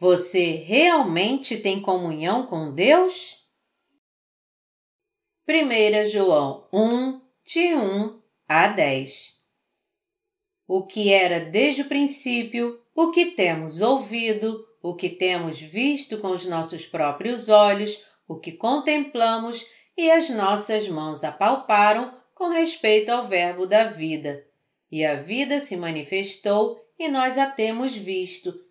Você realmente tem comunhão com Deus? 1 João 1, de 1 a 10 O que era desde o princípio, o que temos ouvido, o que temos visto com os nossos próprios olhos, o que contemplamos e as nossas mãos apalparam com respeito ao Verbo da vida. E a vida se manifestou e nós a temos visto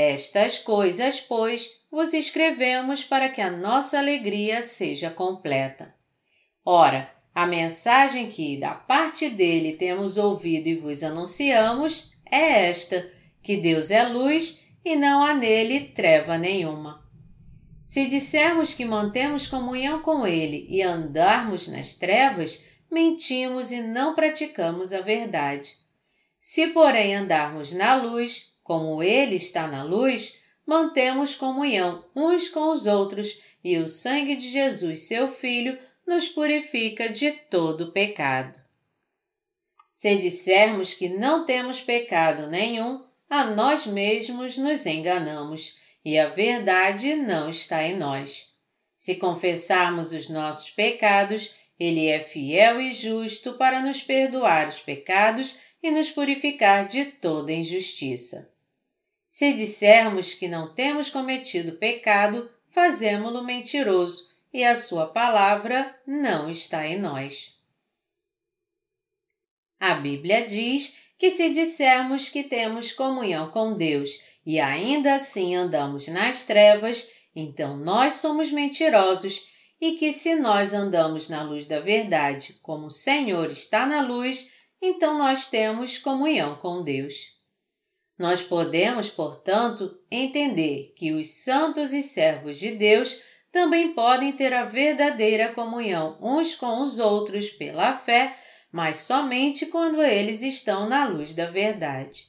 Estas coisas, pois, vos escrevemos para que a nossa alegria seja completa. Ora, a mensagem que da parte dele temos ouvido e vos anunciamos é esta: que Deus é luz e não há nele treva nenhuma. Se dissermos que mantemos comunhão com ele e andarmos nas trevas, mentimos e não praticamos a verdade. Se, porém, andarmos na luz, como ele está na luz, mantemos comunhão uns com os outros e o sangue de Jesus, seu Filho, nos purifica de todo pecado. Se dissermos que não temos pecado nenhum, a nós mesmos nos enganamos e a verdade não está em nós. Se confessarmos os nossos pecados, Ele é fiel e justo para nos perdoar os pecados e nos purificar de toda injustiça. Se dissermos que não temos cometido pecado, fazemo-lo mentiroso e a sua palavra não está em nós. A Bíblia diz que se dissermos que temos comunhão com Deus e ainda assim andamos nas trevas, então nós somos mentirosos e que se nós andamos na luz da verdade, como o Senhor está na luz, então nós temos comunhão com Deus. Nós podemos, portanto, entender que os santos e servos de Deus também podem ter a verdadeira comunhão uns com os outros pela fé, mas somente quando eles estão na luz da verdade.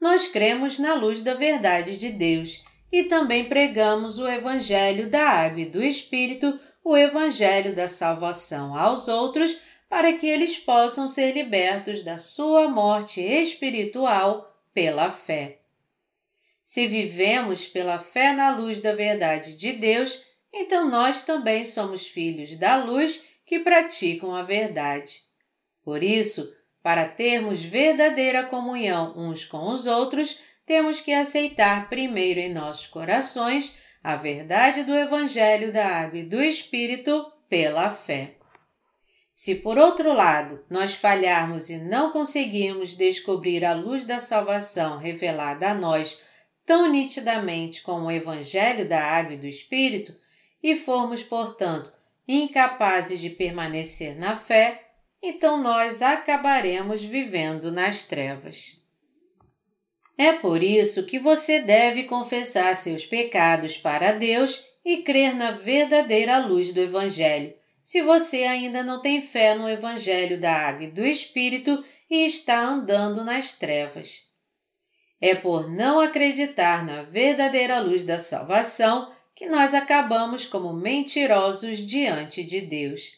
Nós cremos na luz da verdade de Deus e também pregamos o Evangelho da Água e do Espírito, o Evangelho da salvação aos outros, para que eles possam ser libertos da sua morte espiritual pela fé. Se vivemos pela fé na luz da verdade de Deus, então nós também somos filhos da luz que praticam a verdade. Por isso, para termos verdadeira comunhão uns com os outros, temos que aceitar primeiro em nossos corações a verdade do Evangelho da Água e do Espírito pela fé. Se por outro lado nós falharmos e não conseguirmos descobrir a luz da salvação revelada a nós tão nitidamente como o Evangelho da Água e do Espírito, e formos, portanto, incapazes de permanecer na fé, então nós acabaremos vivendo nas trevas. É por isso que você deve confessar seus pecados para Deus e crer na verdadeira luz do Evangelho se você ainda não tem fé no Evangelho da Água e do Espírito e está andando nas trevas. É por não acreditar na verdadeira luz da salvação que nós acabamos como mentirosos diante de Deus.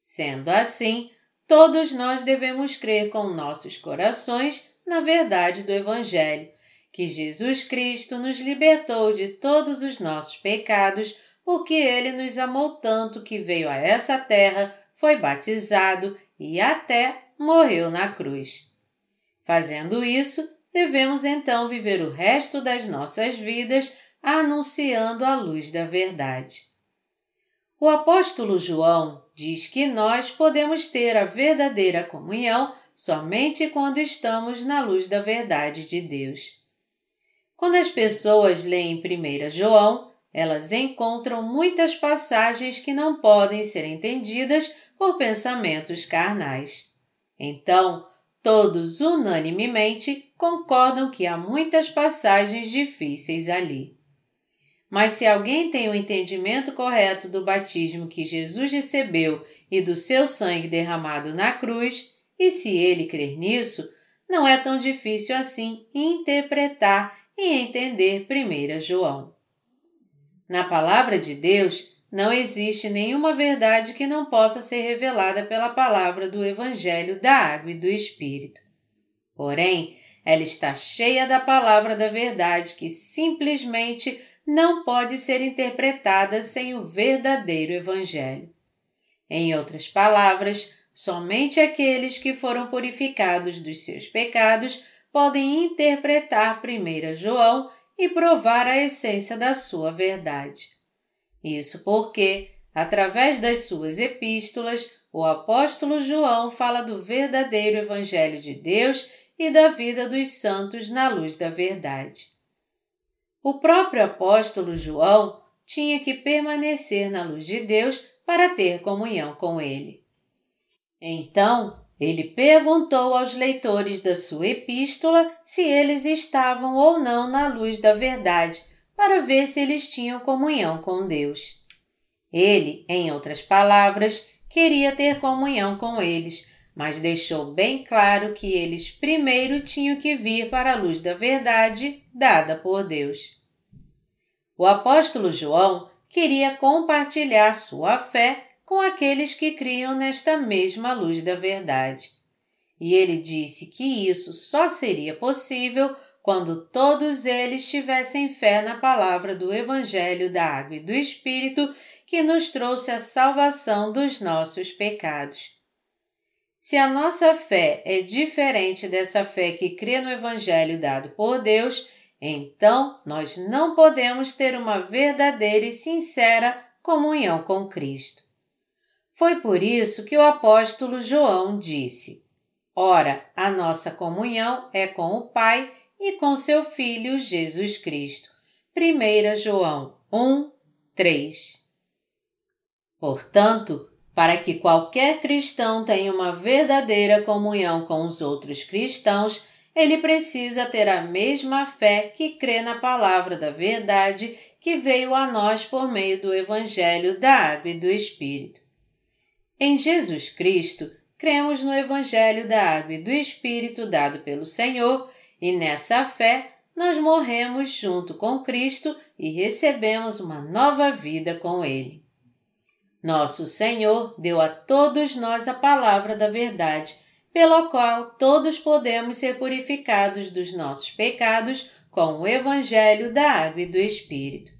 Sendo assim, todos nós devemos crer com nossos corações na verdade do Evangelho, que Jesus Cristo nos libertou de todos os nossos pecados porque ele nos amou tanto que veio a essa terra, foi batizado e até morreu na cruz. Fazendo isso, devemos então viver o resto das nossas vidas anunciando a luz da verdade. O apóstolo João diz que nós podemos ter a verdadeira comunhão somente quando estamos na luz da verdade de Deus. Quando as pessoas leem 1 João, elas encontram muitas passagens que não podem ser entendidas por pensamentos carnais. Então, todos unanimemente concordam que há muitas passagens difíceis ali. Mas se alguém tem o entendimento correto do batismo que Jesus recebeu e do seu sangue derramado na cruz, e se ele crer nisso, não é tão difícil assim interpretar e entender 1 João. Na palavra de Deus, não existe nenhuma verdade que não possa ser revelada pela palavra do Evangelho da Água e do Espírito. Porém, ela está cheia da palavra da verdade que simplesmente não pode ser interpretada sem o verdadeiro Evangelho. Em outras palavras, somente aqueles que foram purificados dos seus pecados podem interpretar 1 João e provar a essência da sua verdade. Isso porque, através das suas epístolas, o apóstolo João fala do verdadeiro Evangelho de Deus e da vida dos santos na luz da verdade. O próprio apóstolo João tinha que permanecer na luz de Deus para ter comunhão com ele. Então, ele perguntou aos leitores da sua epístola se eles estavam ou não na luz da verdade para ver se eles tinham comunhão com Deus. Ele, em outras palavras, queria ter comunhão com eles, mas deixou bem claro que eles primeiro tinham que vir para a luz da verdade dada por Deus. O apóstolo João queria compartilhar sua fé com aqueles que criam nesta mesma luz da verdade. E ele disse que isso só seria possível quando todos eles tivessem fé na palavra do Evangelho da Água e do Espírito que nos trouxe a salvação dos nossos pecados. Se a nossa fé é diferente dessa fé que crê no Evangelho dado por Deus, então nós não podemos ter uma verdadeira e sincera comunhão com Cristo. Foi por isso que o apóstolo João disse: Ora, a nossa comunhão é com o Pai e com seu Filho Jesus Cristo. 1 João 1, 3 Portanto, para que qualquer cristão tenha uma verdadeira comunhão com os outros cristãos, ele precisa ter a mesma fé que crê na palavra da verdade que veio a nós por meio do Evangelho da Água e do Espírito. Em Jesus Cristo, cremos no Evangelho da Água e do Espírito dado pelo Senhor e nessa fé, nós morremos junto com Cristo e recebemos uma nova vida com Ele. Nosso Senhor deu a todos nós a palavra da verdade, pela qual todos podemos ser purificados dos nossos pecados com o Evangelho da Água e do Espírito.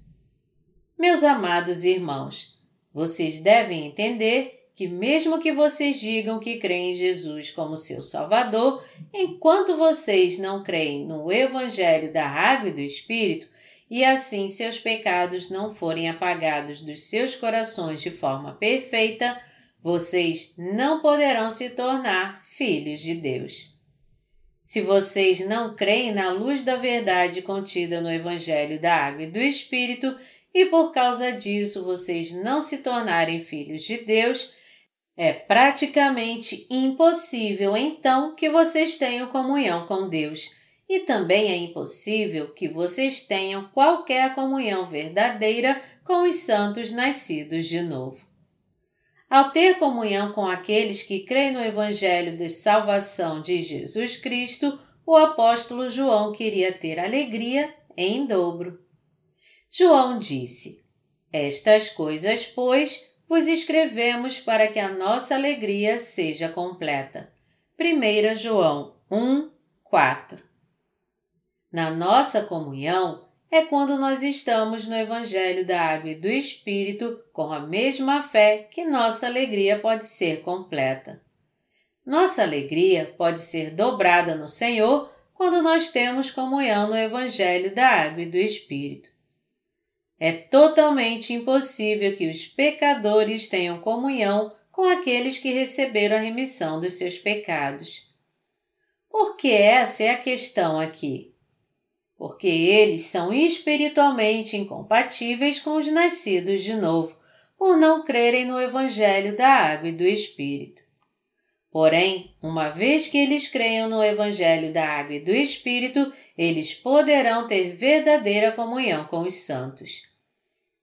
Meus amados irmãos, vocês devem entender que, mesmo que vocês digam que creem em Jesus como seu Salvador, enquanto vocês não creem no Evangelho da Água e do Espírito, e assim seus pecados não forem apagados dos seus corações de forma perfeita, vocês não poderão se tornar filhos de Deus. Se vocês não creem na luz da verdade contida no Evangelho da Água e do Espírito, e por causa disso vocês não se tornarem filhos de Deus, é praticamente impossível então que vocês tenham comunhão com Deus, e também é impossível que vocês tenham qualquer comunhão verdadeira com os santos nascidos de novo. Ao ter comunhão com aqueles que creem no Evangelho de salvação de Jesus Cristo, o apóstolo João queria ter alegria em dobro. João disse: Estas coisas, pois, vos escrevemos para que a nossa alegria seja completa. 1 João 1, 4 Na nossa comunhão é quando nós estamos no Evangelho da Água e do Espírito com a mesma fé que nossa alegria pode ser completa. Nossa alegria pode ser dobrada no Senhor quando nós temos comunhão no Evangelho da Água e do Espírito. É totalmente impossível que os pecadores tenham comunhão com aqueles que receberam a remissão dos seus pecados. Porque essa é a questão aqui. Porque eles são espiritualmente incompatíveis com os nascidos de novo, por não crerem no Evangelho da Água e do Espírito. Porém, uma vez que eles creiam no Evangelho da Água e do Espírito, eles poderão ter verdadeira comunhão com os santos.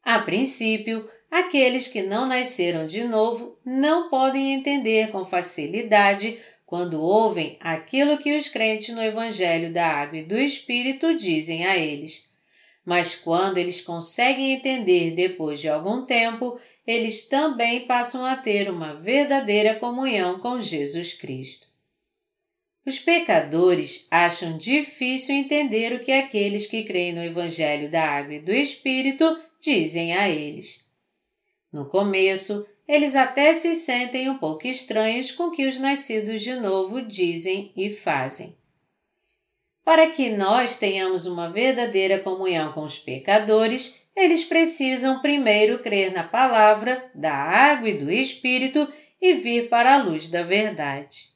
A princípio, aqueles que não nasceram de novo não podem entender com facilidade quando ouvem aquilo que os crentes no Evangelho da Água e do Espírito dizem a eles. Mas quando eles conseguem entender depois de algum tempo, eles também passam a ter uma verdadeira comunhão com Jesus Cristo. Os pecadores acham difícil entender o que aqueles que creem no Evangelho da Água e do Espírito dizem a eles. No começo, eles até se sentem um pouco estranhos com o que os nascidos de novo dizem e fazem. Para que nós tenhamos uma verdadeira comunhão com os pecadores, eles precisam primeiro crer na palavra, da água e do Espírito e vir para a luz da verdade.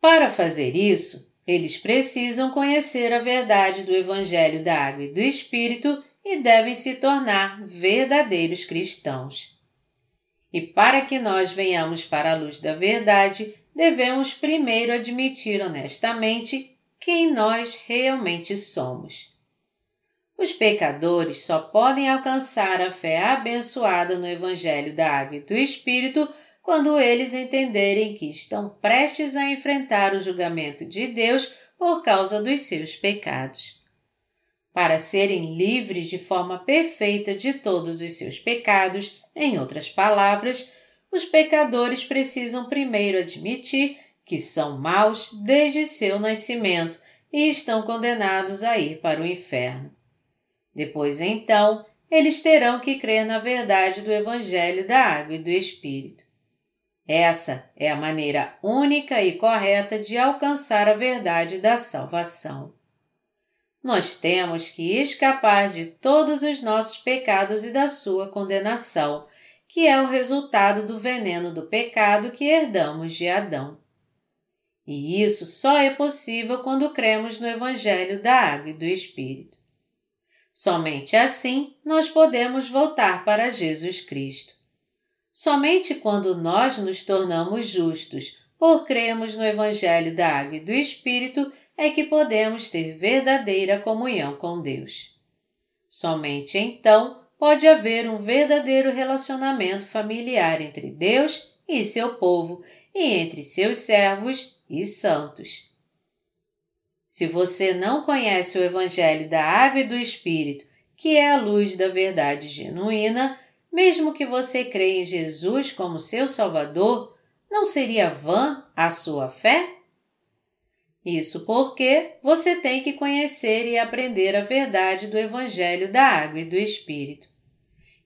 Para fazer isso, eles precisam conhecer a verdade do Evangelho da Água e do Espírito e devem se tornar verdadeiros cristãos. E para que nós venhamos para a luz da verdade, devemos primeiro admitir honestamente quem nós realmente somos. Os pecadores só podem alcançar a fé abençoada no Evangelho da Água e do Espírito quando eles entenderem que estão prestes a enfrentar o julgamento de Deus por causa dos seus pecados. Para serem livres de forma perfeita de todos os seus pecados, em outras palavras, os pecadores precisam primeiro admitir que são maus desde seu nascimento e estão condenados a ir para o inferno. Depois, então, eles terão que crer na verdade do Evangelho da Água e do Espírito. Essa é a maneira única e correta de alcançar a verdade da salvação. Nós temos que escapar de todos os nossos pecados e da sua condenação, que é o resultado do veneno do pecado que herdamos de Adão. E isso só é possível quando cremos no Evangelho da Água e do Espírito. Somente assim nós podemos voltar para Jesus Cristo. Somente quando nós nos tornamos justos por cremos no Evangelho da Água e do Espírito é que podemos ter verdadeira comunhão com Deus. Somente então pode haver um verdadeiro relacionamento familiar entre Deus e seu povo e entre seus servos e santos. Se você não conhece o Evangelho da Água e do Espírito, que é a luz da verdade genuína, mesmo que você creia em Jesus como seu Salvador, não seria vã a sua fé? Isso porque você tem que conhecer e aprender a verdade do Evangelho da Água e do Espírito.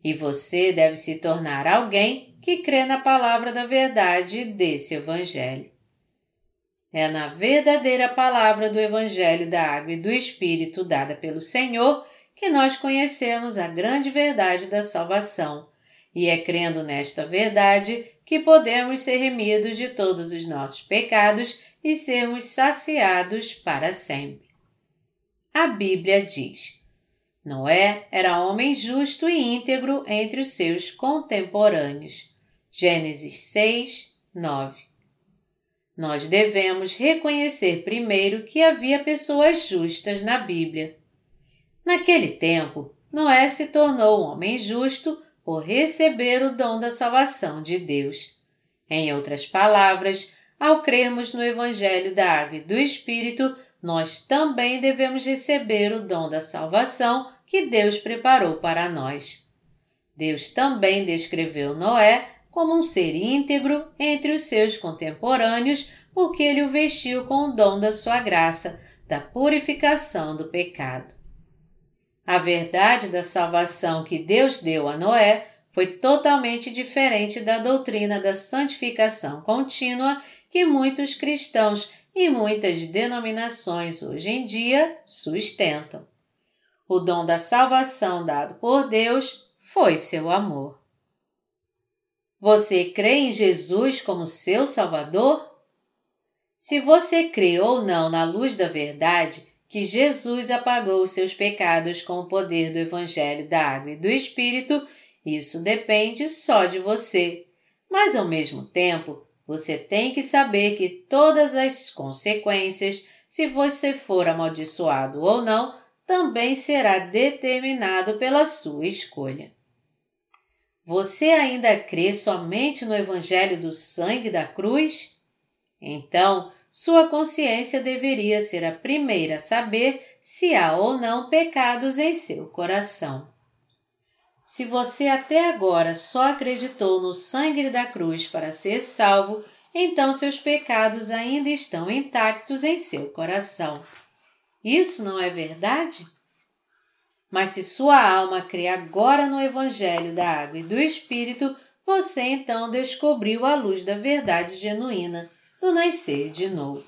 E você deve se tornar alguém que crê na palavra da verdade desse Evangelho. É na verdadeira palavra do Evangelho da Água e do Espírito dada pelo Senhor que nós conhecemos a grande verdade da salvação, e é crendo nesta verdade que podemos ser remidos de todos os nossos pecados e sermos saciados para sempre. A Bíblia diz: Noé era homem justo e íntegro entre os seus contemporâneos. Gênesis 6, 9. Nós devemos reconhecer primeiro que havia pessoas justas na Bíblia. Naquele tempo, Noé se tornou um homem justo por receber o dom da salvação de Deus. Em outras palavras, ao crermos no Evangelho da Água e do Espírito, nós também devemos receber o dom da salvação que Deus preparou para nós. Deus também descreveu Noé como um ser íntegro entre os seus contemporâneos, porque ele o vestiu com o dom da sua graça, da purificação do pecado. A verdade da salvação que Deus deu a Noé foi totalmente diferente da doutrina da santificação contínua que muitos cristãos e muitas denominações hoje em dia sustentam. O dom da salvação dado por Deus foi seu amor. Você crê em Jesus como seu Salvador? Se você crê ou não na luz da verdade, que Jesus apagou os seus pecados com o poder do Evangelho da Água e do Espírito, isso depende só de você. Mas, ao mesmo tempo, você tem que saber que todas as consequências, se você for amaldiçoado ou não, também será determinado pela sua escolha. Você ainda crê somente no Evangelho do sangue da cruz? Então, sua consciência deveria ser a primeira a saber se há ou não pecados em seu coração. Se você até agora só acreditou no sangue da cruz para ser salvo, então seus pecados ainda estão intactos em seu coração. Isso não é verdade? Mas se sua alma crê agora no Evangelho da Água e do Espírito, você então descobriu a luz da verdade genuína, do nascer de novo.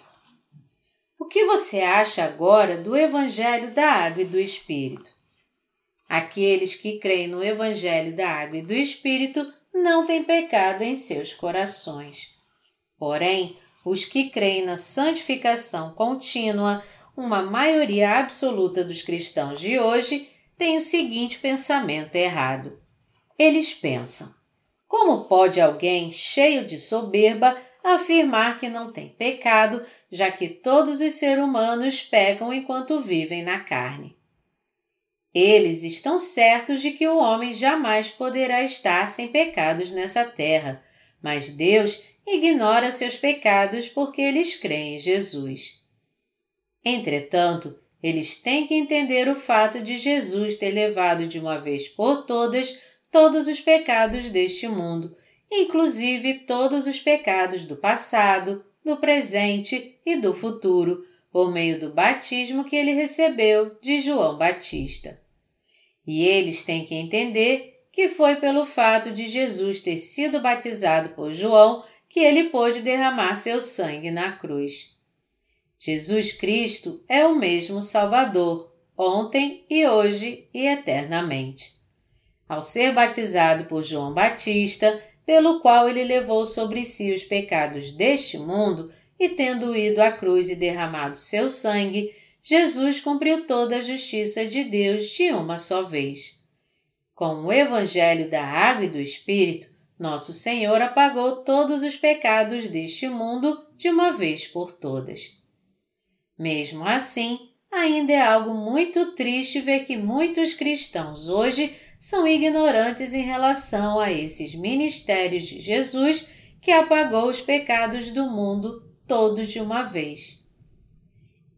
O que você acha agora do Evangelho da Água e do Espírito? Aqueles que creem no Evangelho da Água e do Espírito não têm pecado em seus corações. Porém, os que creem na santificação contínua, uma maioria absoluta dos cristãos de hoje, tem o seguinte pensamento errado. Eles pensam: como pode alguém cheio de soberba afirmar que não tem pecado, já que todos os seres humanos pecam enquanto vivem na carne? Eles estão certos de que o homem jamais poderá estar sem pecados nessa terra, mas Deus ignora seus pecados porque eles creem em Jesus. Entretanto, eles têm que entender o fato de Jesus ter levado de uma vez por todas todos os pecados deste mundo, inclusive todos os pecados do passado, do presente e do futuro, por meio do batismo que ele recebeu de João Batista. E eles têm que entender que foi pelo fato de Jesus ter sido batizado por João que ele pôde derramar seu sangue na cruz. Jesus Cristo é o mesmo Salvador, ontem e hoje e eternamente. Ao ser batizado por João Batista, pelo qual ele levou sobre si os pecados deste mundo, e tendo ido à cruz e derramado seu sangue, Jesus cumpriu toda a justiça de Deus de uma só vez. Com o Evangelho da Água e do Espírito, nosso Senhor apagou todos os pecados deste mundo de uma vez por todas. Mesmo assim, ainda é algo muito triste ver que muitos cristãos hoje são ignorantes em relação a esses ministérios de Jesus que apagou os pecados do mundo todos de uma vez.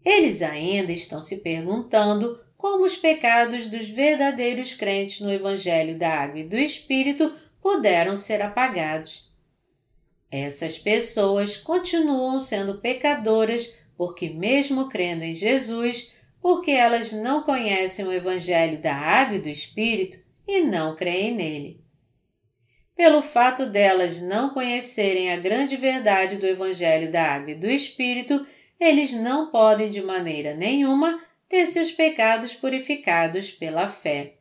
Eles ainda estão se perguntando como os pecados dos verdadeiros crentes no Evangelho da Água e do Espírito puderam ser apagados. Essas pessoas continuam sendo pecadoras porque, mesmo crendo em Jesus, porque elas não conhecem o Evangelho da Água e do Espírito e não creem nele. Pelo fato delas não conhecerem a grande verdade do Evangelho da Água e do Espírito, eles não podem de maneira nenhuma ter seus pecados purificados pela fé.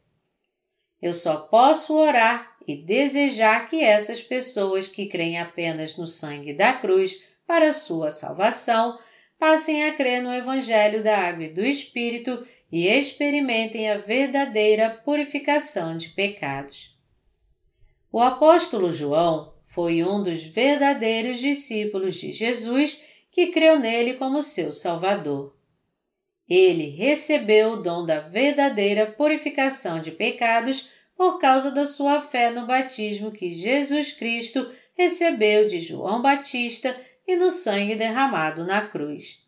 Eu só posso orar e desejar que essas pessoas que creem apenas no sangue da cruz para sua salvação passem a crer no Evangelho da Água e do Espírito e experimentem a verdadeira purificação de pecados. O apóstolo João foi um dos verdadeiros discípulos de Jesus que creu nele como seu Salvador. Ele recebeu o dom da verdadeira purificação de pecados por causa da sua fé no batismo que Jesus Cristo recebeu de João Batista e no sangue derramado na cruz.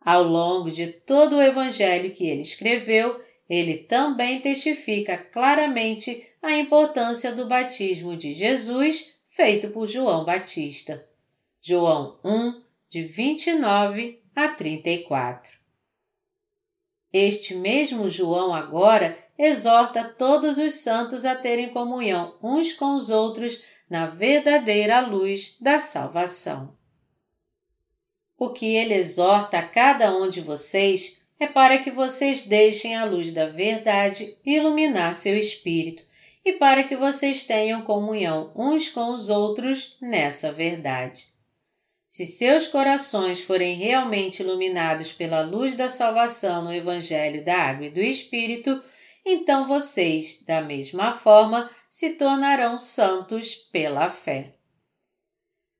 Ao longo de todo o Evangelho que ele escreveu, ele também testifica claramente a importância do batismo de Jesus feito por João Batista. João 1, de 29 a 34. Este mesmo João agora exorta todos os santos a terem comunhão uns com os outros na verdadeira luz da salvação. O que ele exorta a cada um de vocês é para que vocês deixem a luz da verdade iluminar seu espírito e para que vocês tenham comunhão uns com os outros nessa verdade. Se seus corações forem realmente iluminados pela luz da salvação no Evangelho da Água e do Espírito, então vocês, da mesma forma, se tornarão santos pela fé.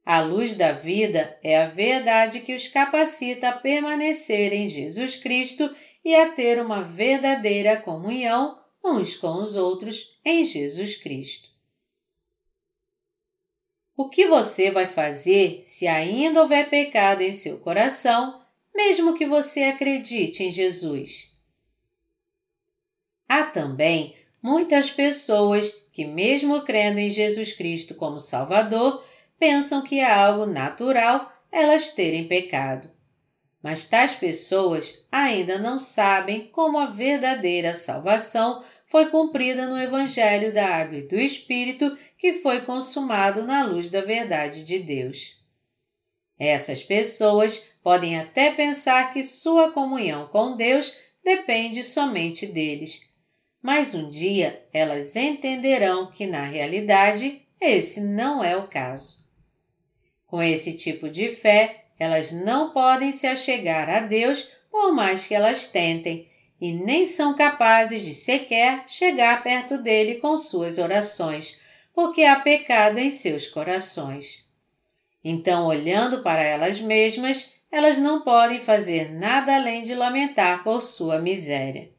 A luz da vida é a verdade que os capacita a permanecer em Jesus Cristo e a ter uma verdadeira comunhão uns com os outros em Jesus Cristo. O que você vai fazer se ainda houver pecado em seu coração, mesmo que você acredite em Jesus? Há também muitas pessoas que, mesmo crendo em Jesus Cristo como Salvador, pensam que é algo natural elas terem pecado. Mas tais pessoas ainda não sabem como a verdadeira salvação foi cumprida no Evangelho da Água e do Espírito que foi consumado na luz da verdade de Deus. Essas pessoas podem até pensar que sua comunhão com Deus depende somente deles, mas um dia elas entenderão que, na realidade, esse não é o caso. Com esse tipo de fé, elas não podem se achegar a Deus por mais que elas tentem, e nem são capazes de sequer chegar perto dele com suas orações, porque há pecado em seus corações. Então, olhando para elas mesmas, elas não podem fazer nada além de lamentar por sua miséria.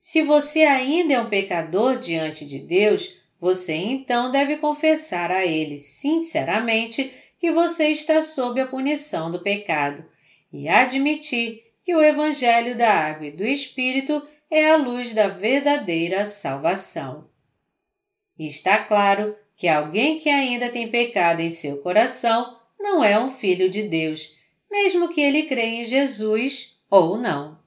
Se você ainda é um pecador diante de Deus, você então deve confessar a Ele sinceramente que você está sob a punição do pecado e admitir que o Evangelho da Água e do Espírito é a luz da verdadeira salvação. Está claro que alguém que ainda tem pecado em seu coração não é um filho de Deus, mesmo que ele creia em Jesus ou não.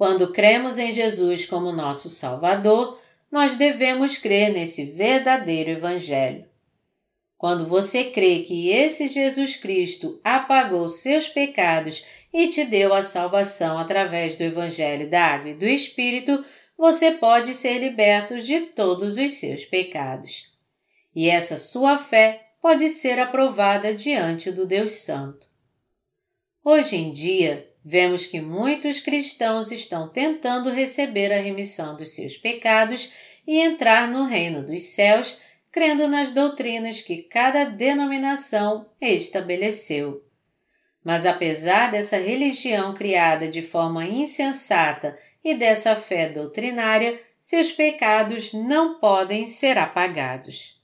Quando cremos em Jesus como nosso Salvador, nós devemos crer nesse verdadeiro Evangelho. Quando você crê que esse Jesus Cristo apagou seus pecados e te deu a salvação através do Evangelho da Água e do Espírito, você pode ser liberto de todos os seus pecados. E essa sua fé pode ser aprovada diante do Deus Santo. Hoje em dia, vemos que muitos cristãos estão tentando receber a remissão dos seus pecados e entrar no reino dos céus, crendo nas doutrinas que cada denominação estabeleceu. Mas apesar dessa religião criada de forma insensata e dessa fé doutrinária, seus pecados não podem ser apagados.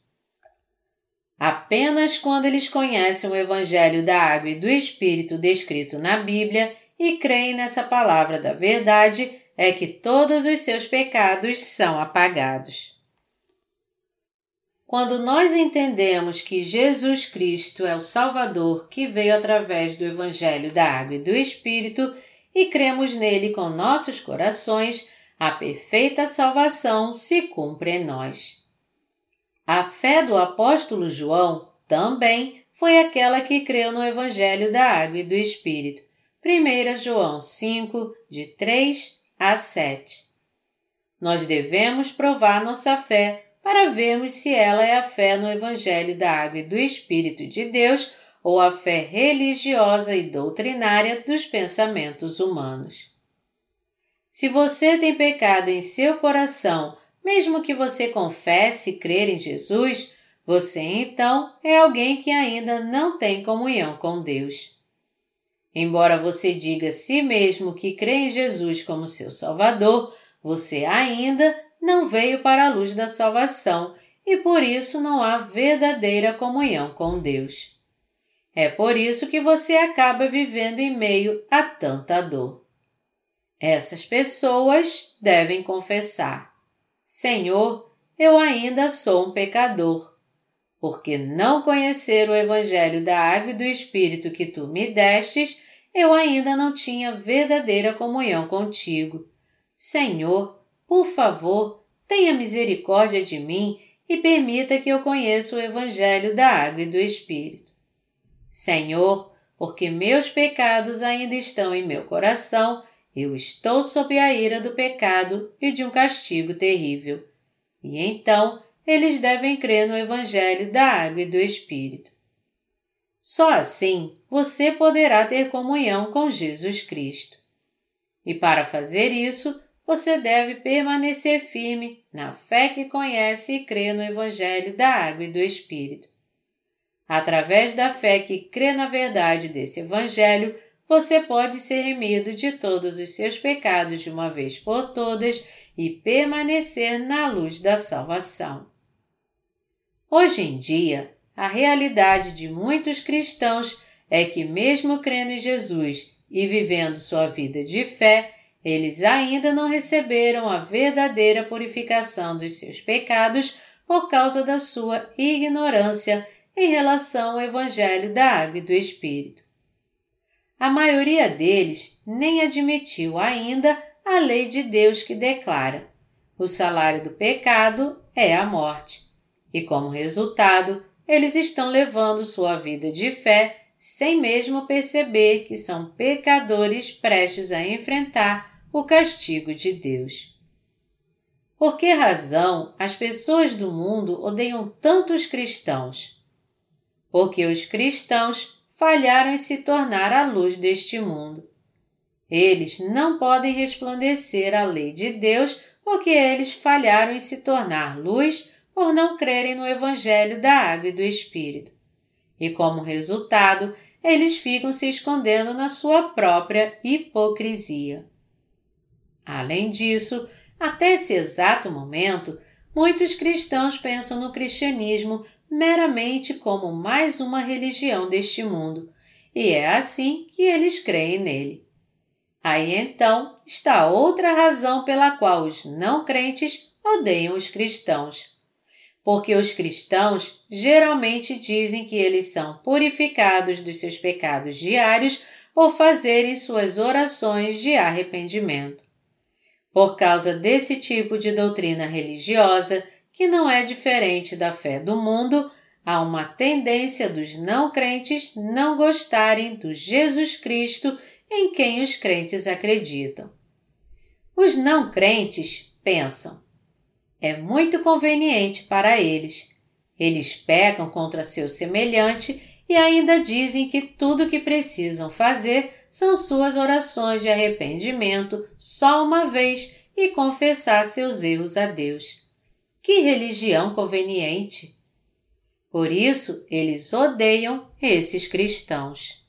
Apenas quando eles conhecem o Evangelho da Água e do Espírito descrito na Bíblia e creem nessa palavra da verdade, é que todos os seus pecados são apagados. Quando nós entendemos que Jesus Cristo é o Salvador que veio através do Evangelho da Água e do Espírito e cremos nele com nossos corações, a perfeita salvação se cumpre em nós. A fé do apóstolo João também foi aquela que creu no Evangelho da Água e do Espírito. 1 João 5, de 3 a 7. Nós devemos provar nossa fé para vermos se ela é a fé no Evangelho da Água e do Espírito de Deus ou a fé religiosa e doutrinária dos pensamentos humanos. Se você tem pecado em seu coração, mesmo que você confesse crer em Jesus, você então é alguém que ainda não tem comunhão com Deus. Embora você diga a si mesmo que crê em Jesus como seu Salvador, você ainda não veio para a luz da salvação e por isso não há verdadeira comunhão com Deus. É por isso que você acaba vivendo em meio a tanta dor. Essas pessoas devem confessar: Senhor, eu ainda sou um pecador. Porque não conhecer o Evangelho da Água e do Espírito que tu me destes, eu ainda não tinha verdadeira comunhão contigo. Senhor, por favor, tenha misericórdia de mim e permita que eu conheça o Evangelho da Água e do Espírito. Senhor, porque meus pecados ainda estão em meu coração, eu estou sob a ira do pecado e de um castigo terrível. E então eles devem crer no Evangelho da Água e do Espírito. Só assim você poderá ter comunhão com Jesus Cristo. E para fazer isso, você deve permanecer firme na fé que conhece e crê no Evangelho da Água e do Espírito. Através da fé que crê na verdade desse Evangelho, você pode ser remido de todos os seus pecados de uma vez por todas e permanecer na luz da salvação. Hoje em dia, a realidade de muitos cristãos é que, mesmo crendo em Jesus e vivendo sua vida de fé, eles ainda não receberam a verdadeira purificação dos seus pecados por causa da sua ignorância em relação ao Evangelho da Água e do Espírito. A maioria deles nem admitiu ainda a lei de Deus que declara: o salário do pecado é a morte. E como resultado, eles estão levando sua vida de fé sem mesmo perceber que são pecadores prestes a enfrentar o castigo de Deus. Por que razão as pessoas do mundo odeiam tanto os cristãos? Porque os cristãos falharam em se tornar a luz deste mundo. Eles não podem resplandecer a lei de Deus porque eles falharam em se tornar luz por não crerem no Evangelho da Água e do Espírito. E como resultado, eles ficam se escondendo na sua própria hipocrisia. Além disso, até esse exato momento, muitos cristãos pensam no cristianismo meramente como mais uma religião deste mundo, e é assim que eles creem nele. Aí então está outra razão pela qual os não crentes odeiam os cristãos. Porque os cristãos geralmente dizem que eles são purificados dos seus pecados diários por fazerem suas orações de arrependimento. Por causa desse tipo de doutrina religiosa, que não é diferente da fé do mundo, há uma tendência dos não crentes não gostarem do Jesus Cristo em quem os crentes acreditam. Os não crentes pensam: é muito conveniente para eles. Eles pecam contra seu semelhante e ainda dizem que tudo o que precisam fazer são suas orações de arrependimento só uma vez e confessar seus erros a Deus. Que religião conveniente! Por isso, eles odeiam esses cristãos.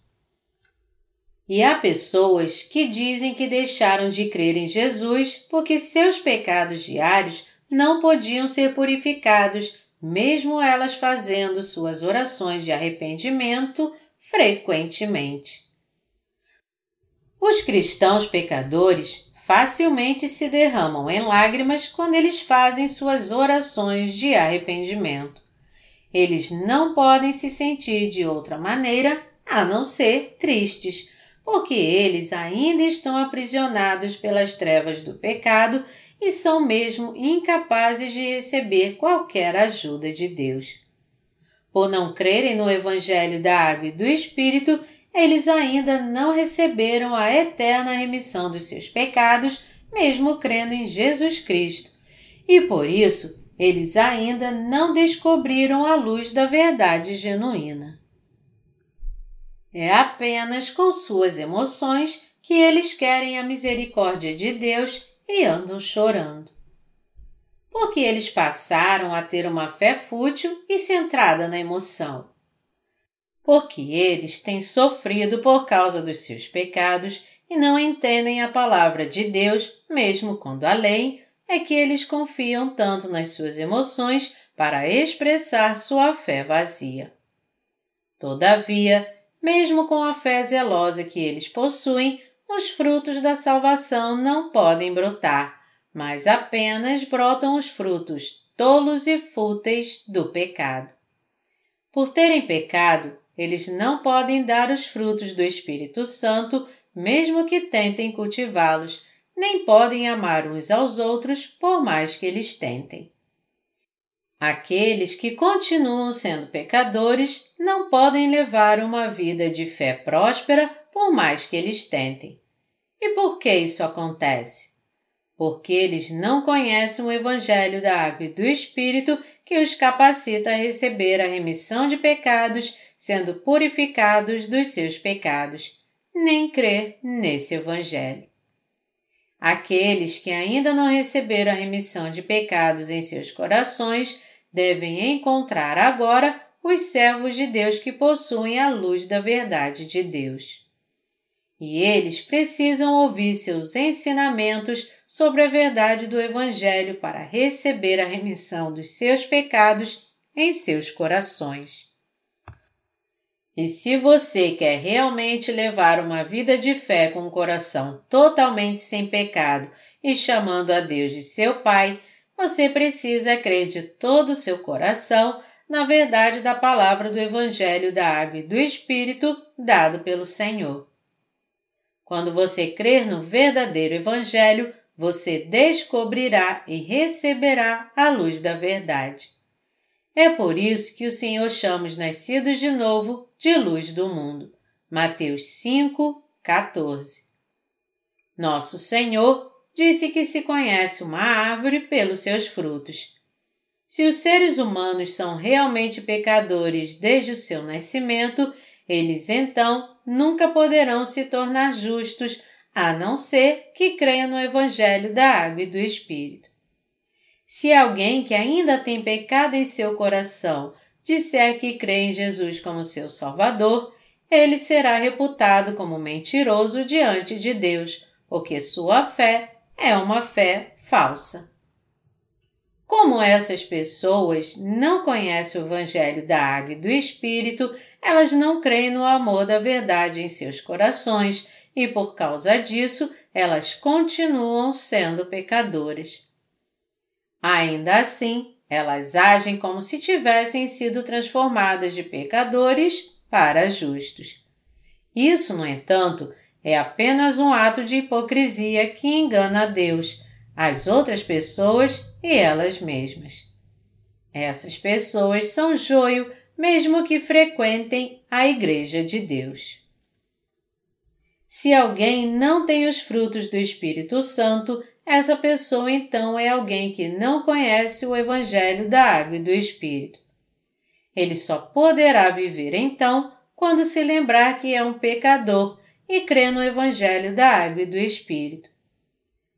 E há pessoas que dizem que deixaram de crer em Jesus porque seus pecados diários não podiam ser purificados, mesmo elas fazendo suas orações de arrependimento frequentemente. Os cristãos pecadores facilmente se derramam em lágrimas quando eles fazem suas orações de arrependimento. Eles não podem se sentir de outra maneira a não ser tristes, porque eles ainda estão aprisionados pelas trevas do pecado e são mesmo incapazes de receber qualquer ajuda de Deus. Por não crerem no Evangelho da Água e do Espírito, eles ainda não receberam a eterna remissão dos seus pecados, mesmo crendo em Jesus Cristo. E por isso, eles ainda não descobriram a luz da verdade genuína. É apenas com suas emoções que eles querem a misericórdia de Deus e andam chorando. Porque eles passaram a ter uma fé fútil e centrada na emoção porque eles têm sofrido por causa dos seus pecados e não entendem a palavra de Deus, mesmo quando a lei é que eles confiam tanto nas suas emoções para expressar sua fé vazia. Todavia, mesmo com a fé zelosa que eles possuem, os frutos da salvação não podem brotar, mas apenas brotam os frutos tolos e fúteis do pecado. Por terem pecado, eles não podem dar os frutos do Espírito Santo, mesmo que tentem cultivá-los, nem podem amar uns aos outros por mais que eles tentem. Aqueles que continuam sendo pecadores não podem levar uma vida de fé próspera por mais que eles tentem. E por que isso acontece? Porque eles não conhecem o Evangelho da Água e do Espírito que os capacita a receber a remissão de pecados sendo purificados dos seus pecados, nem crer nesse Evangelho. Aqueles que ainda não receberam a remissão de pecados em seus corações devem encontrar agora os servos de Deus que possuem a luz da verdade de Deus. E eles precisam ouvir seus ensinamentos sobre a verdade do Evangelho para receber a remissão dos seus pecados em seus corações. E se você quer realmente levar uma vida de fé com um coração totalmente sem pecado e chamando a Deus de seu Pai, você precisa crer de todo o seu coração na verdade da palavra do Evangelho da Água e do Espírito dado pelo Senhor. Quando você crer no verdadeiro Evangelho, você descobrirá e receberá a luz da verdade. É por isso que o Senhor chama os nascidos de novo de luz do mundo. Mateus 5, 14. Nosso Senhor disse que se conhece uma árvore pelos seus frutos. Se os seres humanos são realmente pecadores desde o seu nascimento, eles então nunca poderão se tornar justos a não ser que creiam no Evangelho da Água e do Espírito. Se alguém que ainda tem pecado em seu coração disser que crê em Jesus como seu Salvador, ele será reputado como mentiroso diante de Deus, porque sua fé é uma fé falsa. Como essas pessoas não conhecem o Evangelho da Água e do Espírito, elas não creem no amor da verdade em seus corações e, por causa disso, elas continuam sendo pecadoras. Ainda assim, elas agem como se tivessem sido transformadas de pecadores para justos. Isso, no entanto, é apenas um ato de hipocrisia que engana a Deus, as outras pessoas e elas mesmas. Essas pessoas são joio, mesmo que frequentem a Igreja de Deus. Se alguém não tem os frutos do Espírito Santo, essa pessoa então é alguém que não conhece o Evangelho da Água e do Espírito. Ele só poderá viver então quando se lembrar que é um pecador e crê no Evangelho da Água e do Espírito.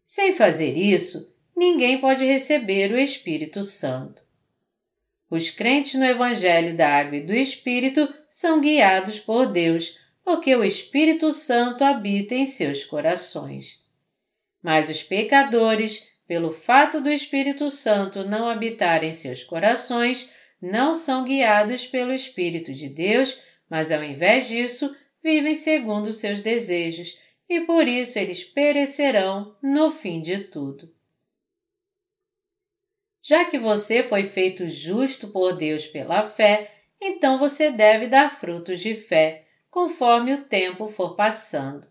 Sem fazer isso, ninguém pode receber o Espírito Santo. Os crentes no Evangelho da Água e do Espírito são guiados por Deus, porque o Espírito Santo habita em seus corações. Mas os pecadores, pelo fato do Espírito Santo não habitar em seus corações, não são guiados pelo Espírito de Deus, mas ao invés disso, vivem segundo seus desejos, e por isso eles perecerão no fim de tudo. Já que você foi feito justo por Deus pela fé, então você deve dar frutos de fé, conforme o tempo for passando.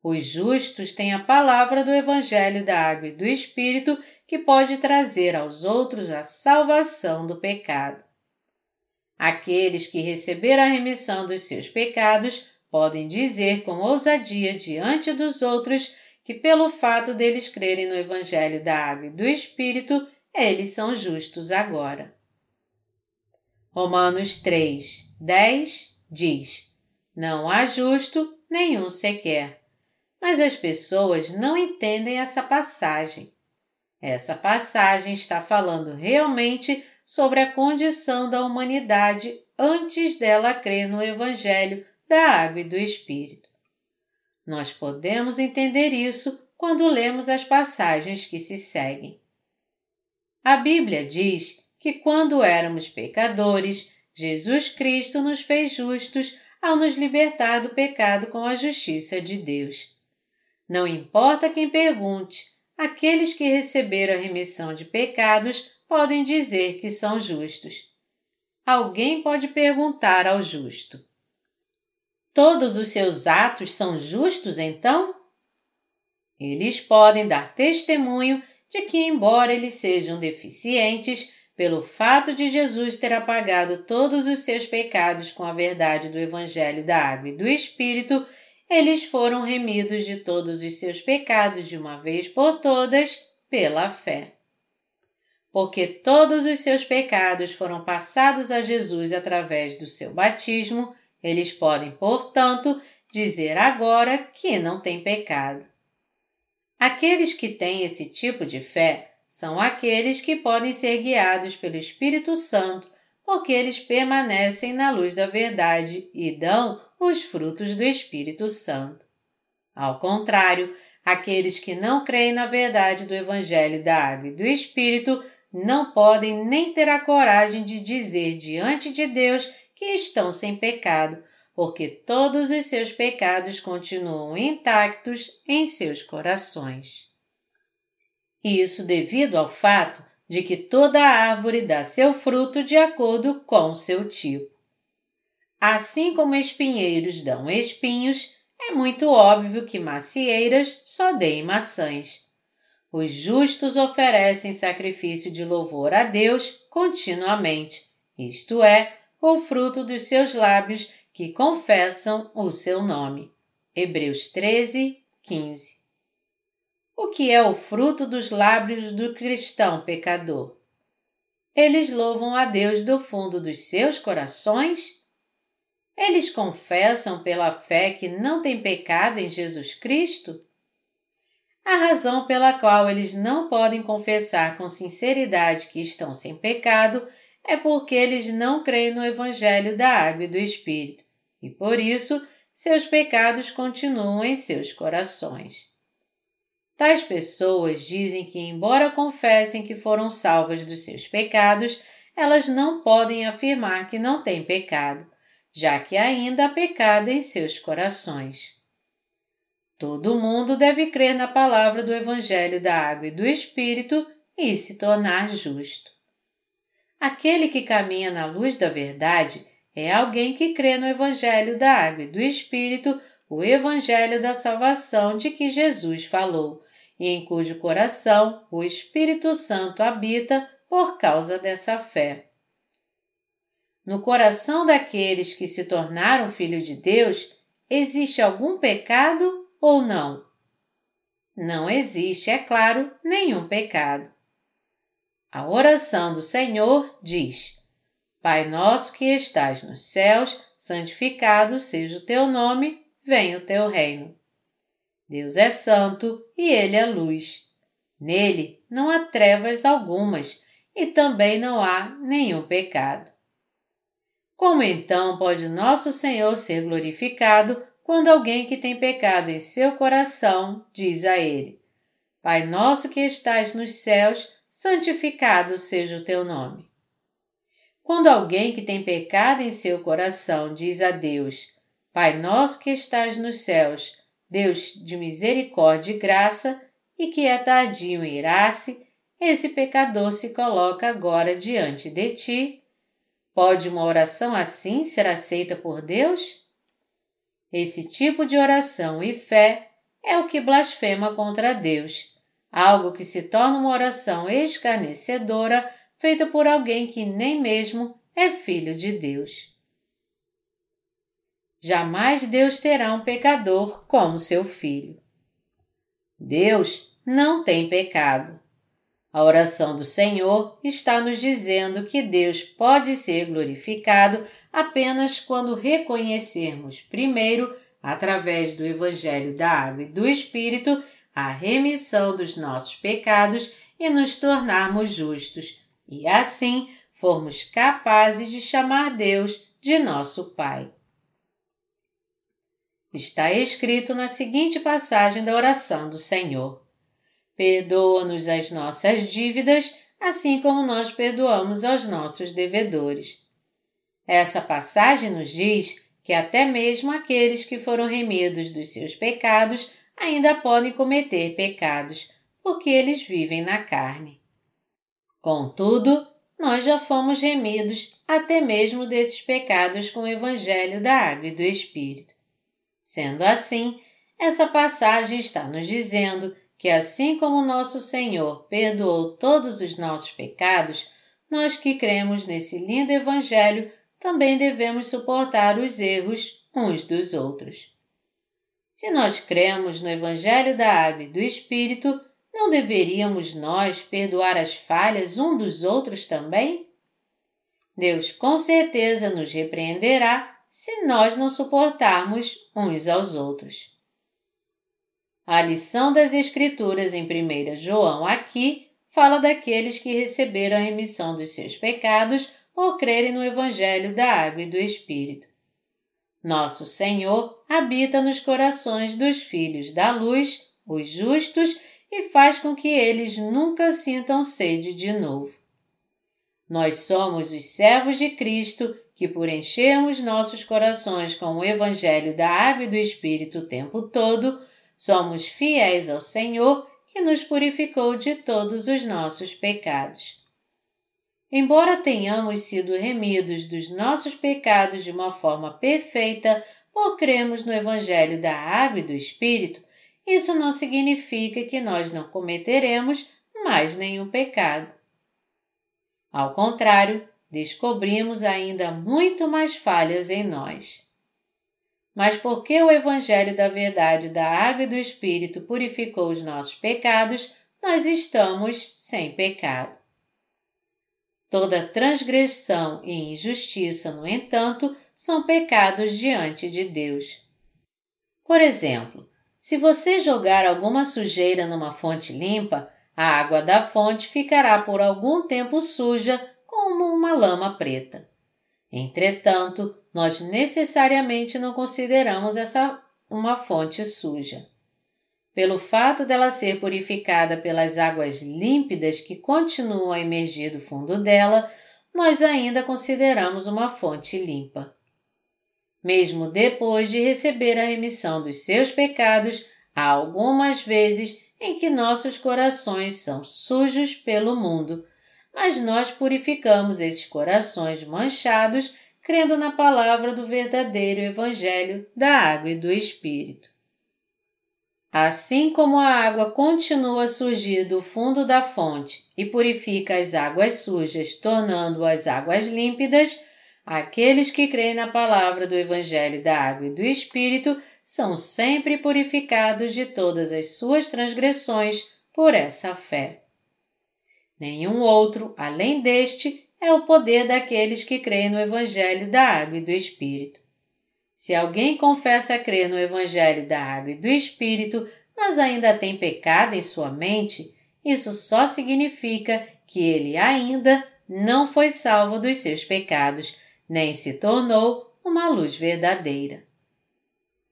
Os justos têm a palavra do Evangelho da Água e do Espírito que pode trazer aos outros a salvação do pecado. Aqueles que receberam a remissão dos seus pecados podem dizer com ousadia diante dos outros que, pelo fato deles crerem no Evangelho da Água e do Espírito, eles são justos agora. Romanos 3, 10 diz: Não há justo nenhum sequer. Mas as pessoas não entendem essa passagem. Essa passagem está falando realmente sobre a condição da humanidade antes dela crer no Evangelho da Água e do Espírito. Nós podemos entender isso quando lemos as passagens que se seguem. A Bíblia diz que quando éramos pecadores, Jesus Cristo nos fez justos ao nos libertar do pecado com a justiça de Deus. Não importa quem pergunte, aqueles que receberam a remissão de pecados podem dizer que são justos. Alguém pode perguntar ao justo: Todos os seus atos são justos então? Eles podem dar testemunho de que, embora eles sejam deficientes, pelo fato de Jesus ter apagado todos os seus pecados com a verdade do Evangelho da Água e do Espírito, eles foram remidos de todos os seus pecados de uma vez por todas pela fé. Porque todos os seus pecados foram passados a Jesus através do seu batismo, eles podem, portanto, dizer agora que não têm pecado. Aqueles que têm esse tipo de fé são aqueles que podem ser guiados pelo Espírito Santo, porque eles permanecem na luz da verdade e dão os frutos do Espírito Santo. Ao contrário, aqueles que não creem na verdade do Evangelho da Água e do Espírito não podem nem ter a coragem de dizer diante de Deus que estão sem pecado, porque todos os seus pecados continuam intactos em seus corações. Isso devido ao fato de que toda árvore dá seu fruto de acordo com seu tipo. Assim como espinheiros dão espinhos, é muito óbvio que macieiras só deem maçãs. Os justos oferecem sacrifício de louvor a Deus continuamente, isto é, o fruto dos seus lábios que confessam o seu nome. Hebreus 13, 15. O que é o fruto dos lábios do cristão pecador? Eles louvam a Deus do fundo dos seus corações? Eles confessam pela fé que não têm pecado em Jesus Cristo? A razão pela qual eles não podem confessar com sinceridade que estão sem pecado é porque eles não creem no Evangelho da Água e do Espírito, e por isso seus pecados continuam em seus corações. Tais pessoas dizem que, embora confessem que foram salvas dos seus pecados, elas não podem afirmar que não têm pecado, já que ainda há pecado em seus corações. Todo mundo deve crer na palavra do Evangelho da Água e do Espírito e se tornar justo. Aquele que caminha na luz da verdade é alguém que crê no Evangelho da Água e do Espírito, o Evangelho da salvação de que Jesus falou, e em cujo coração o Espírito Santo habita por causa dessa fé. No coração daqueles que se tornaram filhos de Deus, existe algum pecado ou não? Não existe, é claro, nenhum pecado. A oração do Senhor diz: Pai nosso que estás nos céus, santificado seja o teu nome, venha o teu reino. Deus é santo e ele é luz. Nele não há trevas algumas e também não há nenhum pecado. Como então pode nosso Senhor ser glorificado quando alguém que tem pecado em seu coração diz a ele: Pai nosso que estás nos céus, santificado seja o teu nome. Quando alguém que tem pecado em seu coração diz a Deus: Pai nosso que estás nos céus, Deus de misericórdia e graça, e que é tardio em irar-se, esse pecador se coloca agora diante de ti Pode uma oração assim ser aceita por Deus? Esse tipo de oração e fé é o que blasfema contra Deus, algo que se torna uma oração escarnecedora feita por alguém que nem mesmo é filho de Deus. Jamais Deus terá um pecador como seu filho. Deus não tem pecado. A oração do Senhor está nos dizendo que Deus pode ser glorificado apenas quando reconhecermos, primeiro, através do Evangelho da Água e do Espírito, a remissão dos nossos pecados e nos tornarmos justos, e assim formos capazes de chamar Deus de nosso Pai. Está escrito na seguinte passagem da oração do Senhor. Perdoa-nos as nossas dívidas, assim como nós perdoamos aos nossos devedores. Essa passagem nos diz que até mesmo aqueles que foram remidos dos seus pecados ainda podem cometer pecados, porque eles vivem na carne. Contudo, nós já fomos remidos até mesmo desses pecados com o Evangelho da Água e do Espírito. Sendo assim, essa passagem está nos dizendo que assim como nosso Senhor perdoou todos os nossos pecados, nós que cremos nesse lindo Evangelho também devemos suportar os erros uns dos outros. Se nós cremos no Evangelho da Água e do Espírito, não deveríamos nós perdoar as falhas um dos outros também? Deus com certeza nos repreenderá se nós não suportarmos uns aos outros. A lição das Escrituras em 1 João aqui fala daqueles que receberam a remissão dos seus pecados por crerem no Evangelho da Água e do Espírito. Nosso Senhor habita nos corações dos filhos da luz, os justos, e faz com que eles nunca sintam sede de novo. Nós somos os servos de Cristo que, por enchermos nossos corações com o Evangelho da Água e do Espírito o tempo todo, somos fiéis ao Senhor que nos purificou de todos os nossos pecados. Embora tenhamos sido remidos dos nossos pecados de uma forma perfeita por cremos no Evangelho da Água e do Espírito, isso não significa que nós não cometeremos mais nenhum pecado. Ao contrário, descobrimos ainda muito mais falhas em nós. Mas porque o Evangelho da Verdade da Água e do Espírito purificou os nossos pecados, nós estamos sem pecado. Toda transgressão e injustiça, no entanto, são pecados diante de Deus. Por exemplo, se você jogar alguma sujeira numa fonte limpa, a água da fonte ficará por algum tempo suja como uma lama preta. Entretanto, nós necessariamente não consideramos essa uma fonte suja. Pelo fato dela ser purificada pelas águas límpidas que continuam a emergir do fundo dela, nós ainda consideramos uma fonte limpa. Mesmo depois de receber a remissão dos seus pecados, há algumas vezes em que nossos corações são sujos pelo mundo, mas nós purificamos esses corações manchados crendo na palavra do verdadeiro Evangelho da água e do Espírito. Assim como a água continua a surgir do fundo da fonte e purifica as águas sujas, tornando-as águas límpidas, aqueles que creem na palavra do Evangelho da água e do Espírito são sempre purificados de todas as suas transgressões por essa fé. Nenhum outro, além deste, é o poder daqueles que creem no Evangelho da Água e do Espírito. Se alguém confessa crer no Evangelho da Água e do Espírito, mas ainda tem pecado em sua mente, isso só significa que ele ainda não foi salvo dos seus pecados, nem se tornou uma luz verdadeira.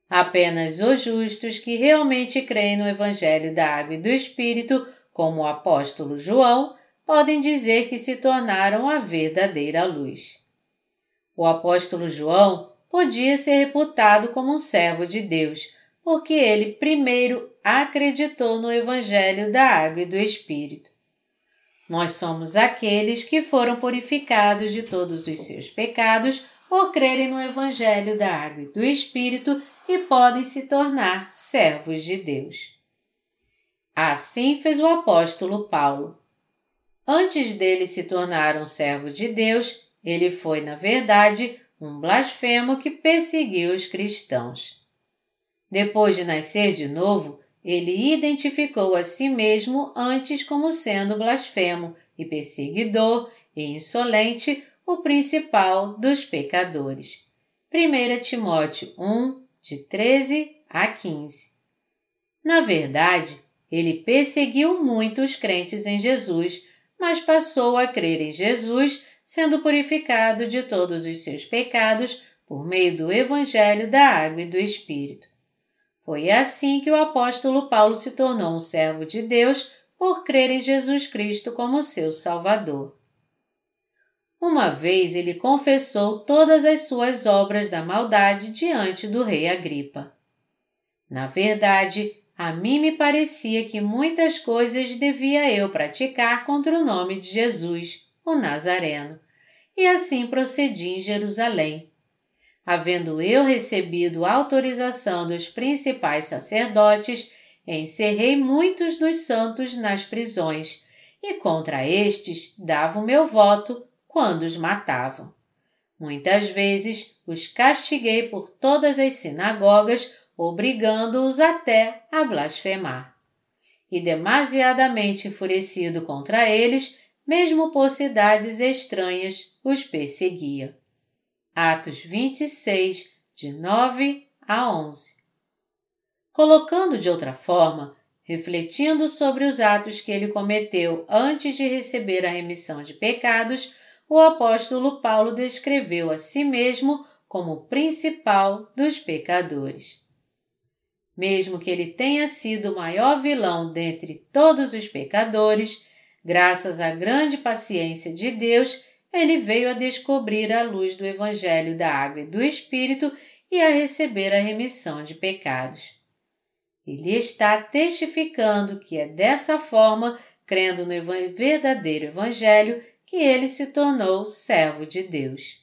Apenas os justos que realmente creem no Evangelho da Água e do Espírito, como o apóstolo João, podem dizer que se tornaram a verdadeira luz. O apóstolo João podia ser reputado como um servo de Deus, porque ele primeiro acreditou no Evangelho da Água e do Espírito. Nós somos aqueles que foram purificados de todos os seus pecados por crerem no Evangelho da Água e do Espírito e podem se tornar servos de Deus. Assim fez o apóstolo Paulo. Antes dele se tornar um servo de Deus, ele foi, na verdade, um blasfemo que perseguiu os cristãos. Depois de nascer de novo, ele identificou a si mesmo antes como sendo blasfemo e perseguidor e insolente, o principal dos pecadores. 1 Timóteo 1, de 13 a 15. Na verdade, ele perseguiu muito os crentes em Jesus, mas passou a crer em Jesus, sendo purificado de todos os seus pecados por meio do Evangelho da Água e do Espírito. Foi assim que o apóstolo Paulo se tornou um servo de Deus por crer em Jesus Cristo como seu Salvador. Uma vez ele confessou todas as suas obras da maldade diante do rei Agripa. Na verdade, a mim me parecia que muitas coisas devia eu praticar contra o nome de Jesus, o Nazareno, e assim procedi em Jerusalém. Havendo eu recebido autorização dos principais sacerdotes, encerrei muitos dos santos nas prisões, e contra estes dava o meu voto quando os matavam. Muitas vezes os castiguei por todas as sinagogas, obrigando-os até a blasfemar. E demasiadamente enfurecido contra eles, mesmo por cidades estranhas, os perseguia. Atos 26, de 9 a 11. Colocando de outra forma, refletindo sobre os atos que ele cometeu antes de receber a remissão de pecados, o apóstolo Paulo descreveu a si mesmo como o principal dos pecadores. Mesmo que ele tenha sido o maior vilão dentre todos os pecadores, graças à grande paciência de Deus, ele veio a descobrir a luz do Evangelho da Água e do Espírito e a receber a remissão de pecados. Ele está testificando que é dessa forma, crendo no verdadeiro Evangelho, que ele se tornou servo de Deus.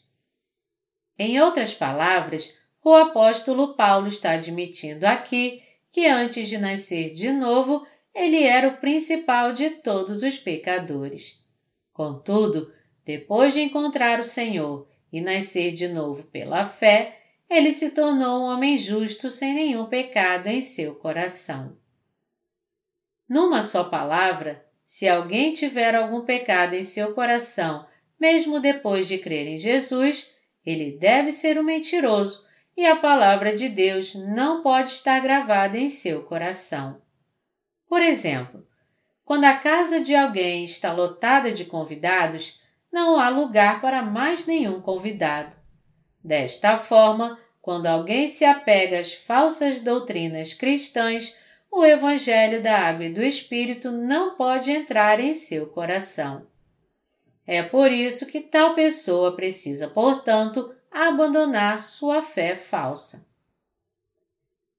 Em outras palavras, o apóstolo Paulo está admitindo aqui que antes de nascer de novo, ele era o principal de todos os pecadores. Contudo, depois de encontrar o Senhor e nascer de novo pela fé, ele se tornou um homem justo sem nenhum pecado em seu coração. Numa só palavra, se alguém tiver algum pecado em seu coração, mesmo depois de crer em Jesus, ele deve ser um mentiroso e a palavra de Deus não pode estar gravada em seu coração. Por exemplo, quando a casa de alguém está lotada de convidados, não há lugar para mais nenhum convidado. Desta forma, quando alguém se apega às falsas doutrinas cristãs, o Evangelho da Água e do Espírito não pode entrar em seu coração. É por isso que tal pessoa precisa, portanto, abandonar sua fé falsa.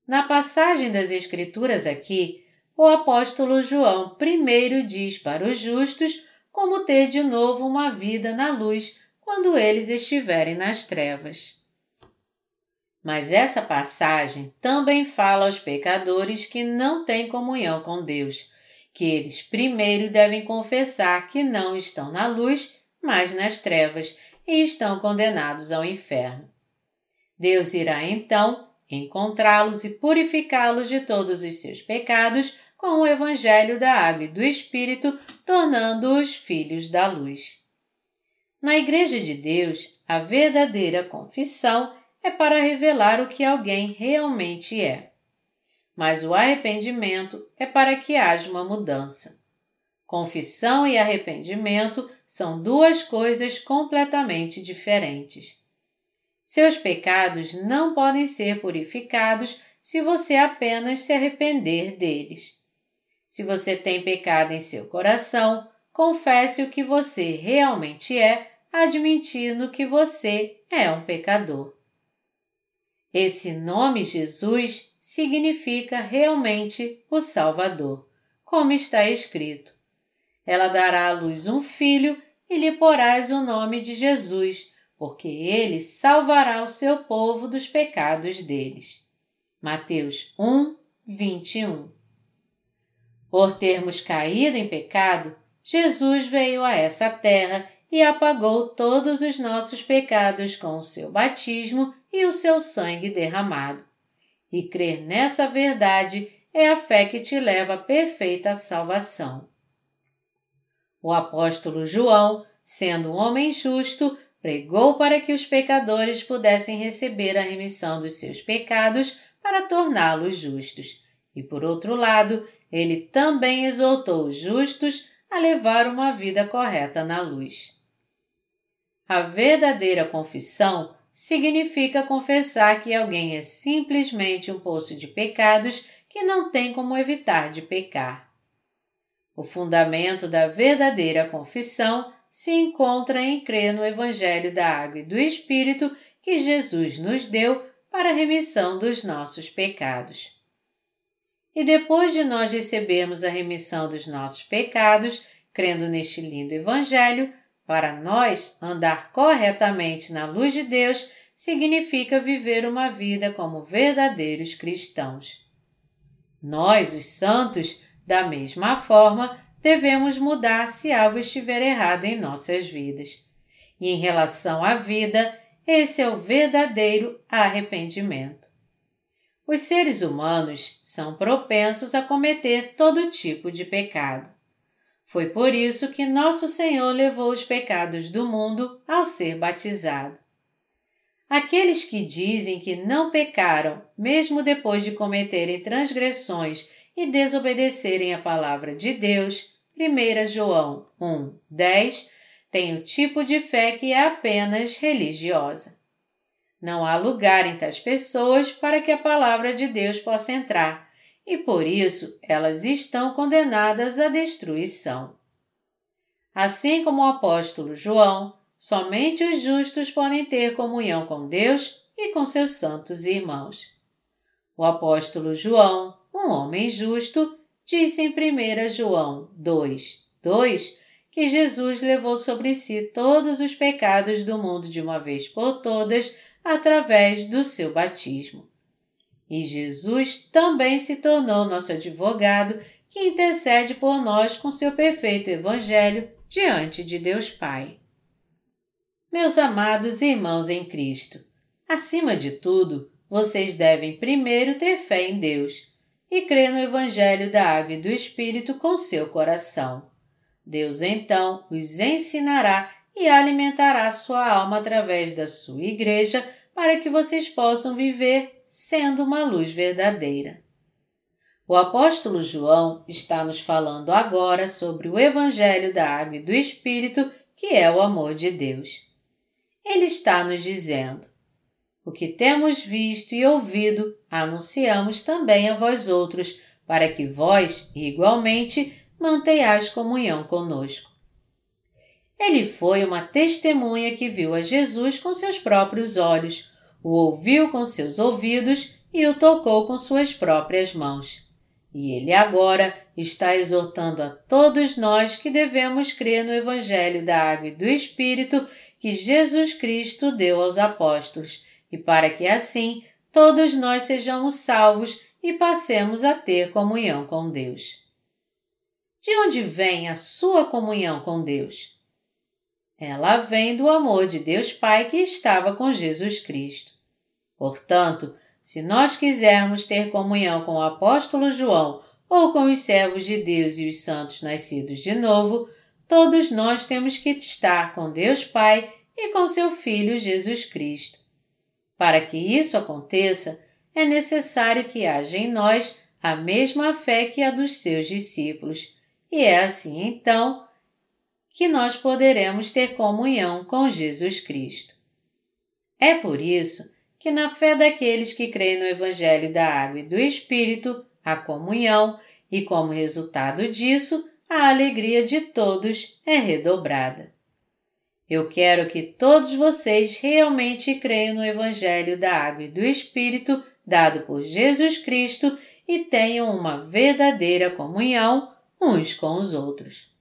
Na passagem das Escrituras aqui, o apóstolo João primeiro diz para os justos como ter de novo uma vida na luz quando eles estiverem nas trevas. Mas essa passagem também fala aos pecadores que não têm comunhão com Deus, que eles primeiro devem confessar que não estão na luz, mas nas trevas, e estão condenados ao inferno. Deus irá então encontrá-los e purificá-los de todos os seus pecados com o Evangelho da Água e do Espírito, tornando-os filhos da luz. Na Igreja de Deus, a verdadeira confissão é para revelar o que alguém realmente é. Mas o arrependimento é para que haja uma mudança. Confissão e arrependimento são duas coisas completamente diferentes. Seus pecados não podem ser purificados se você apenas se arrepender deles. Se você tem pecado em seu coração, confesse o que você realmente é, admitindo que você é um pecador. Esse nome Jesus significa realmente o Salvador, como está escrito. Ela dará à luz um filho e lhe porás o nome de Jesus, porque ele salvará o seu povo dos pecados deles. Mateus 1, 21 Por termos caído em pecado, Jesus veio a essa terra e apagou todos os nossos pecados com o seu batismo e o seu sangue derramado. E crer nessa verdade é a fé que te leva à perfeita salvação. O apóstolo João, sendo um homem justo, pregou para que os pecadores pudessem receber a remissão dos seus pecados para torná-los justos. E por outro lado, ele também exortou os justos a levar uma vida correta na luz. A verdadeira confissão significa confessar que alguém é simplesmente um poço de pecados que não tem como evitar de pecar. O fundamento da verdadeira confissão se encontra em crer no Evangelho da Água e do Espírito que Jesus nos deu para a remissão dos nossos pecados. E depois de nós recebermos a remissão dos nossos pecados, crendo neste lindo Evangelho, para nós, andar corretamente na luz de Deus significa viver uma vida como verdadeiros cristãos. Nós, os santos, da mesma forma, devemos mudar se algo estiver errado em nossas vidas. E em relação à vida, esse é o verdadeiro arrependimento. Os seres humanos são propensos a cometer todo tipo de pecado. Foi por isso que nosso Senhor levou os pecados do mundo ao ser batizado. Aqueles que dizem que não pecaram, mesmo depois de cometerem transgressões e desobedecerem a palavra de Deus, 1 João 1, 10, têm o tipo de fé que é apenas religiosa. Não há lugar em tais pessoas para que a palavra de Deus possa entrar, e por isso elas estão condenadas à destruição. Assim como o apóstolo João, somente os justos podem ter comunhão com Deus e com seus santos irmãos. O apóstolo João, um homem justo, disse em 1 João 2, 2 que Jesus levou sobre si todos os pecados do mundo de uma vez por todas através do seu batismo. E Jesus também se tornou nosso advogado que intercede por nós com seu perfeito Evangelho diante de Deus Pai. Meus amados irmãos em Cristo, acima de tudo, vocês devem primeiro ter fé em Deus e crer no Evangelho da Água e do Espírito com seu coração. Deus então os ensinará e alimentará sua alma através da sua igreja para que vocês possam viver sendo uma luz verdadeira. O apóstolo João está nos falando agora sobre o Evangelho da Água e do Espírito, que é o amor de Deus. Ele está nos dizendo: O que temos visto e ouvido, anunciamos também a vós outros, para que vós, igualmente, mantenhais comunhão conosco. Ele foi uma testemunha que viu a Jesus com seus próprios olhos, o ouviu com seus ouvidos e o tocou com suas próprias mãos. E ele agora está exortando a todos nós que devemos crer no Evangelho da Água e do Espírito que Jesus Cristo deu aos apóstolos, e para que assim todos nós sejamos salvos e passemos a ter comunhão com Deus. De onde vem a sua comunhão com Deus? Ela vem do amor de Deus Pai que estava com Jesus Cristo. Portanto, se nós quisermos ter comunhão com o apóstolo João ou com os servos de Deus e os santos nascidos de novo, todos nós temos que estar com Deus Pai e com seu Filho Jesus Cristo. Para que isso aconteça, é necessário que haja em nós a mesma fé que a dos seus discípulos e é assim então que nós poderemos ter comunhão com Jesus Cristo. É por isso que, na fé daqueles que creem no Evangelho da Água e do Espírito, a comunhão e, como resultado disso, a alegria de todos é redobrada. Eu quero que todos vocês realmente creiam no Evangelho da Água e do Espírito dado por Jesus Cristo e tenham uma verdadeira comunhão uns com os outros.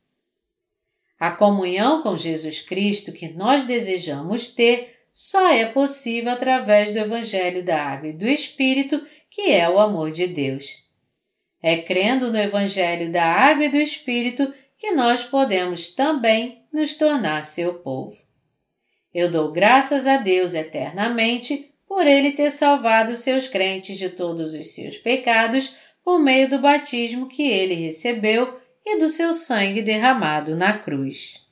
A comunhão com Jesus Cristo que nós desejamos ter só é possível através do Evangelho da Água e do Espírito, que é o amor de Deus. É crendo no Evangelho da Água e do Espírito que nós podemos também nos tornar seu povo. Eu dou graças a Deus eternamente por Ele ter salvado seus crentes de todos os seus pecados por meio do batismo que ele recebeu e do seu sangue derramado na cruz.